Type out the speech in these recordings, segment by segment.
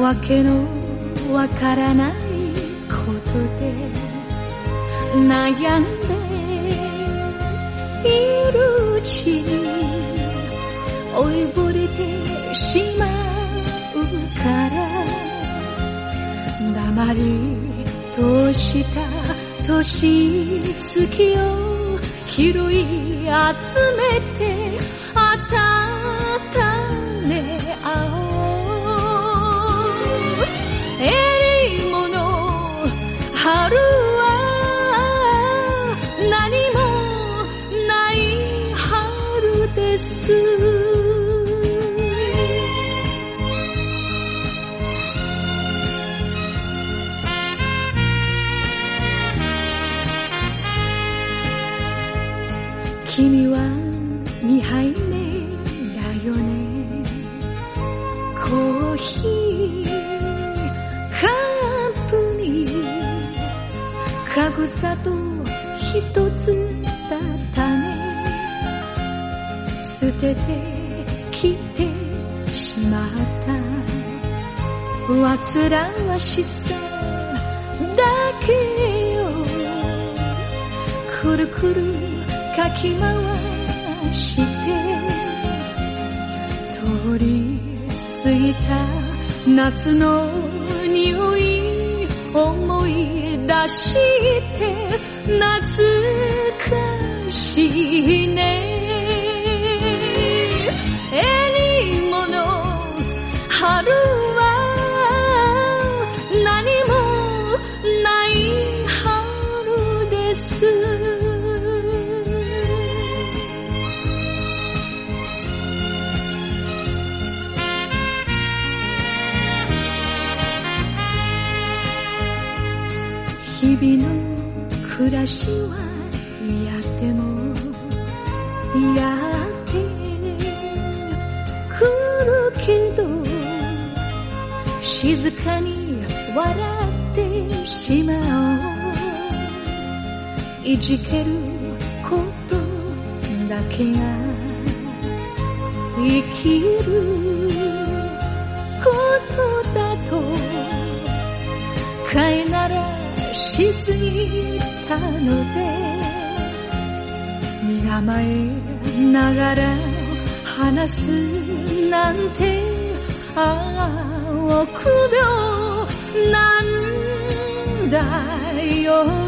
わけのわからないことで悩んでいるうちに追いぼれてしまうから黙りとした年月を拾い集めて煩わしさだけよくるくるかき回して通り過ぎた夏の匂い思い出して懐かしいね。らしはやってもやってくるけど静かに笑ってしまおう。いじけることだけが生きるので身構えながら話すなんてああ臆病なんだよ。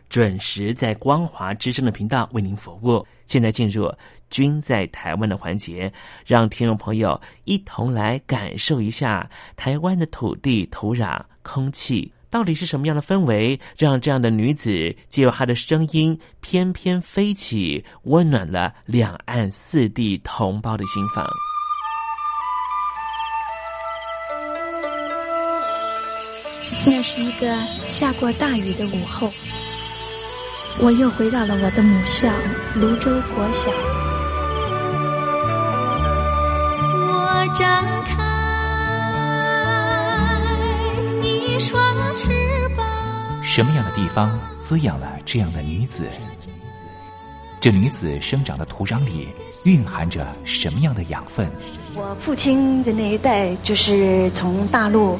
准时在光华之声的频道为您服务。现在进入“君在台湾”的环节，让听众朋友一同来感受一下台湾的土地、土壤、空气。到底是什么样的氛围，让这样的女子借由她的声音翩翩飞起，温暖了两岸四地同胞的心房？那是一个下过大雨的午后，我又回到了我的母校泸州国小。我张开一双翅膀。什么样的地方滋养了这样的女子？这女子生长的土壤里蕴含着什么样的养分？我父亲的那一代就是从大陆，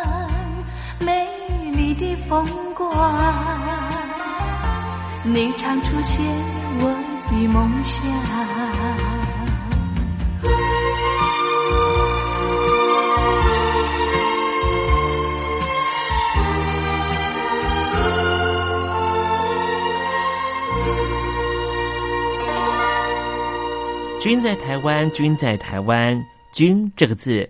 美丽的风光，你常出现我的梦乡。君在台湾，君在台湾，君这个字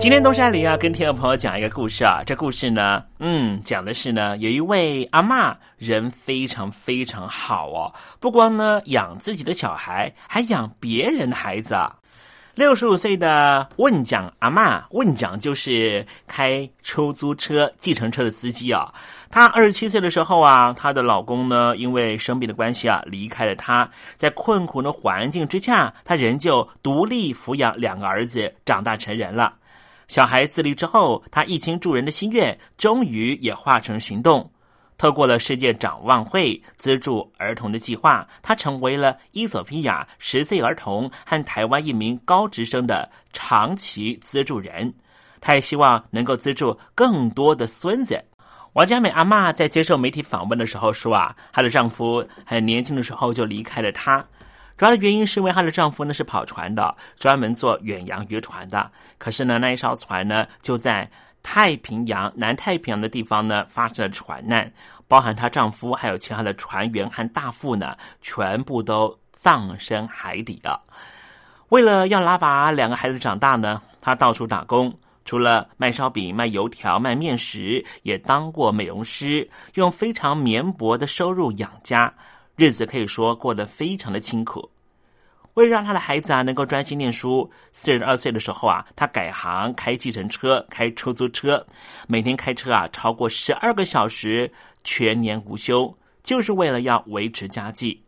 今天东山林要跟听众朋友讲一个故事啊，这故事呢，嗯，讲的是呢，有一位阿妈人非常非常好哦，不光呢养自己的小孩，还养别人的孩子。六十五岁的问讲阿妈，问讲就是开出租车、计程车的司机啊。她二十七岁的时候啊，她的老公呢因为生病的关系啊离开了她，在困苦的环境之下，她仍旧独立抚养两个儿子，长大成人了。小孩自立之后，他一心助人的心愿终于也化成行动。透过了世界展望会资助儿童的计划，他成为了伊索比亚十岁儿童和台湾一名高职生的长期资助人。他也希望能够资助更多的孙子。王佳美阿妈在接受媒体访问的时候说：“啊，她的丈夫很年轻的时候就离开了她。”主要的原因是因为她的丈夫呢是跑船的，专门做远洋渔船的。可是呢，那一艘船呢就在太平洋南太平洋的地方呢发生了船难，包含她丈夫还有其他的船员和大副呢，全部都葬身海底了。为了要拉拔两个孩子长大呢，她到处打工，除了卖烧饼、卖油条、卖面食，也当过美容师，用非常绵薄的收入养家。日子可以说过得非常的清苦。为了让他的孩子啊能够专心念书，四十二岁的时候啊，他改行开计程车、开出租车，每天开车啊超过十二个小时，全年无休，就是为了要维持家计。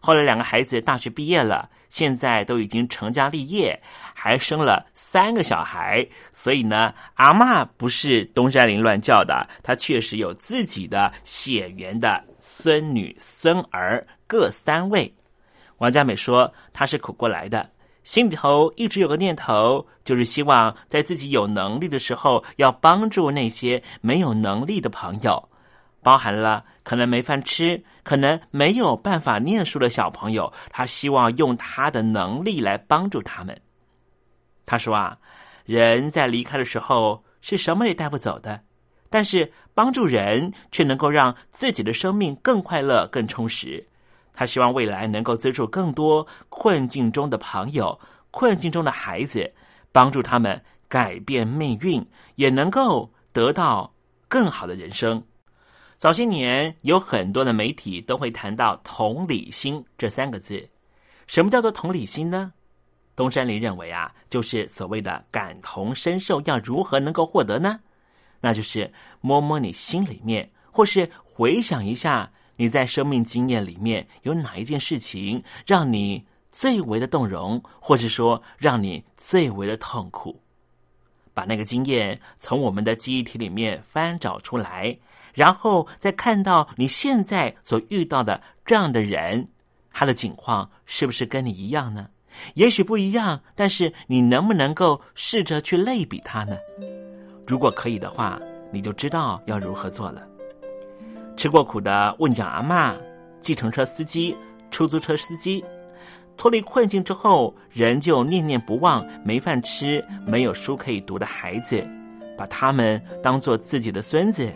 后来两个孩子大学毕业了，现在都已经成家立业，还生了三个小孩。所以呢，阿妈不是东山林乱叫的，她确实有自己的血缘的。孙女孙儿各三位，王佳美说：“她是苦过来的，心里头一直有个念头，就是希望在自己有能力的时候，要帮助那些没有能力的朋友，包含了可能没饭吃、可能没有办法念书的小朋友。他希望用他的能力来帮助他们。”他说：“啊，人在离开的时候，是什么也带不走的。”但是帮助人却能够让自己的生命更快乐、更充实。他希望未来能够资助更多困境中的朋友、困境中的孩子，帮助他们改变命运，也能够得到更好的人生。早些年有很多的媒体都会谈到“同理心”这三个字。什么叫做同理心呢？东山林认为啊，就是所谓的感同身受，要如何能够获得呢？那就是摸摸你心里面，或是回想一下你在生命经验里面有哪一件事情让你最为的动容，或是说让你最为的痛苦。把那个经验从我们的记忆体里面翻找出来，然后再看到你现在所遇到的这样的人，他的境况是不是跟你一样呢？也许不一样，但是你能不能够试着去类比他呢？如果可以的话，你就知道要如何做了。吃过苦的问讲阿嬷、计程车司机、出租车司机，脱离困境之后，仍旧念念不忘没饭吃、没有书可以读的孩子，把他们当做自己的孙子，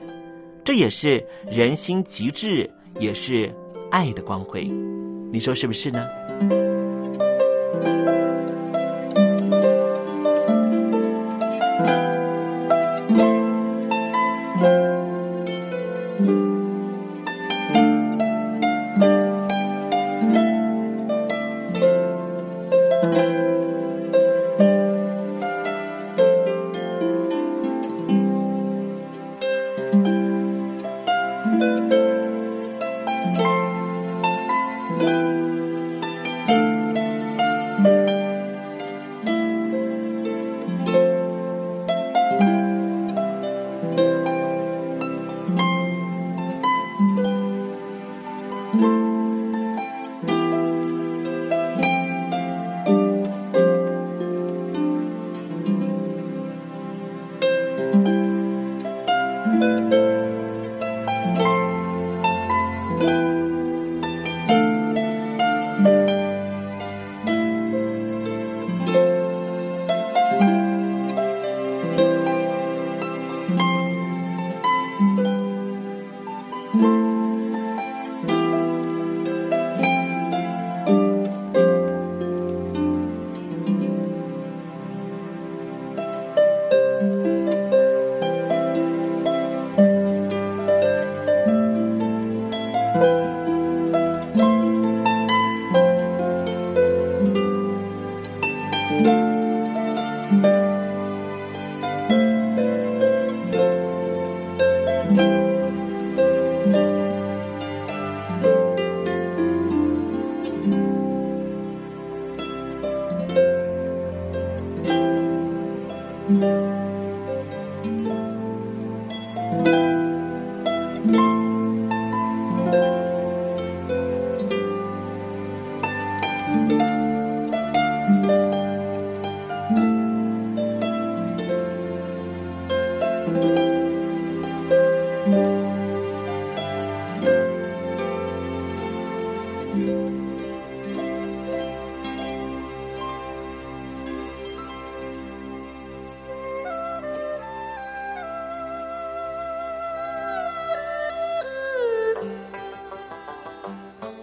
这也是人心极致，也是爱的光辉。你说是不是呢？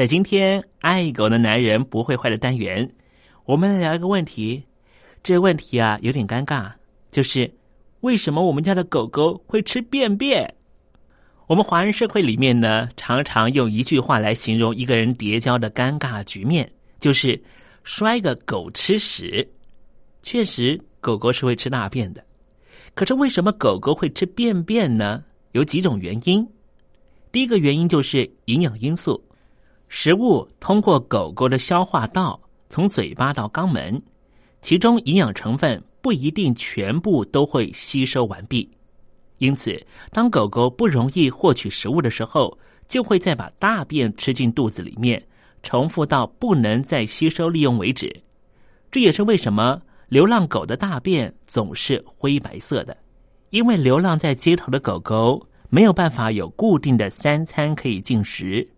在今天爱狗的男人不会坏的单元，我们来聊一个问题。这个问题啊有点尴尬，就是为什么我们家的狗狗会吃便便？我们华人社会里面呢，常常用一句话来形容一个人叠交的尴尬局面，就是摔个狗吃屎。确实，狗狗是会吃大便的，可是为什么狗狗会吃便便呢？有几种原因。第一个原因就是营养因素，食物通过狗狗的消化道从嘴巴到肛门，其中营养成分不一定全部都会吸收完毕。因此，当狗狗不容易获取食物的时候，就会再把大便吃进肚子里面，重复到不能再吸收利用为止。这也是为什么流浪狗的大便总是灰白色的，因为流浪在街头的狗狗没有办法有固定的三餐可以进食，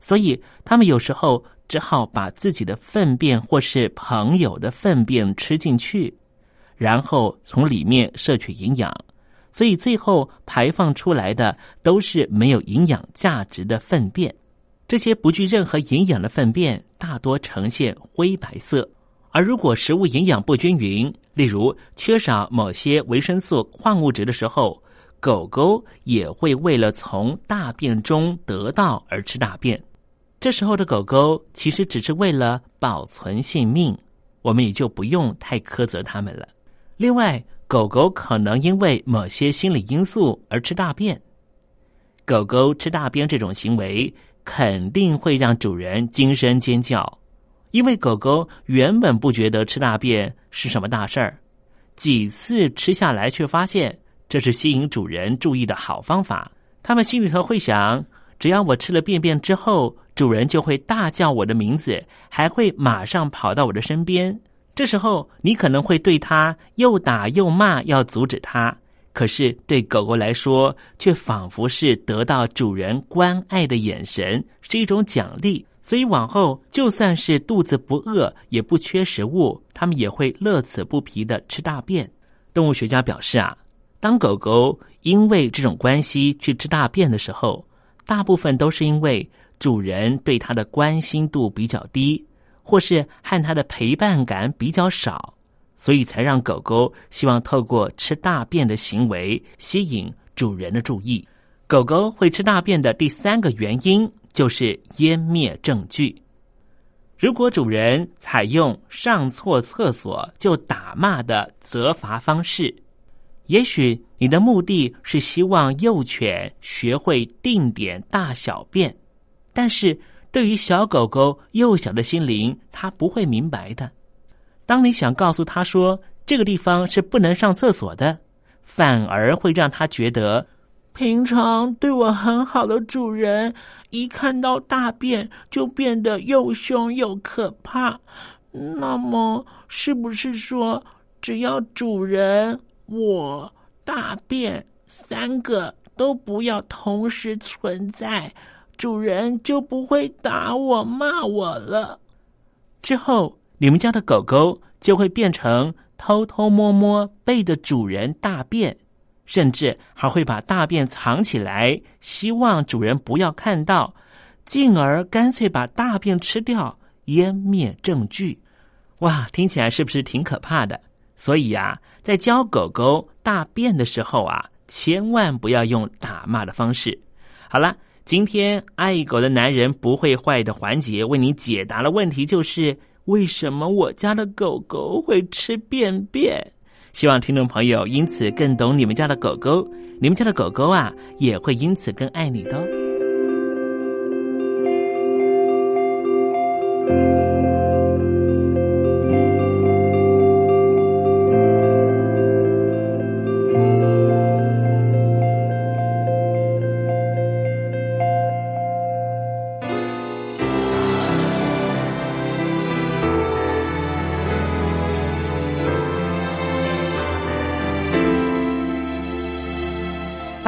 所以它们有时候只好把自己的粪便或是朋友的粪便吃进去，然后从里面摄取营养。所以最后排放出来的都是没有营养价值的粪便，这些不具任何营养的粪便大多呈现灰白色。而如果食物营养不均匀，例如缺少某些维生素、矿物质的时候，狗狗也会为了从大便中得到而吃大便。这时候的狗狗其实只是为了保存性命，我们也就不用太苛责它们了。另外，狗狗可能因为某些心理因素而吃大便。狗狗吃大便这种行为肯定会让主人惊声尖叫，因为狗狗原本不觉得吃大便是什么大事儿，几次吃下来却发现这是吸引主人注意的好方法。他们心里头会想：只要我吃了便便之后，主人就会大叫我的名字，还会马上跑到我的身边。这时候，你可能会对它又打又骂，要阻止它。可是对狗狗来说，却仿佛是得到主人关爱的眼神，是一种奖励。所以往后，就算是肚子不饿，也不缺食物，它们也会乐此不疲的吃大便。动物学家表示啊，当狗狗因为这种关系去吃大便的时候，大部分都是因为主人对它的关心度比较低，或是和它的陪伴感比较少。所以才让狗狗希望透过吃大便的行为吸引主人的注意。狗狗会吃大便的第三个原因就是湮灭证据。如果主人采用上错厕所就打骂的责罚方式，也许你的目的是希望幼犬学会定点大小便，但是对于小狗狗幼小的心灵，它不会明白的。当你想告诉他说这个地方是不能上厕所的，反而会让他觉得平常对我很好的主人，一看到大便就变得又凶又可怕。那么，是不是说只要主人、我、大便三个都不要同时存在，主人就不会打我、骂我了？之后。你们家的狗狗就会变成偷偷摸摸背着主人大便，甚至还会把大便藏起来，希望主人不要看到，进而干脆把大便吃掉，湮灭证据。哇，听起来是不是挺可怕的？所以呀，在教狗狗大便的时候啊，千万不要用打骂的方式。好了，今天爱狗的男人不会坏的环节为您解答了问题，就是。为什么我家的狗狗会吃便便？希望听众朋友因此更懂你们家的狗狗，你们家的狗狗啊也会因此更爱你的。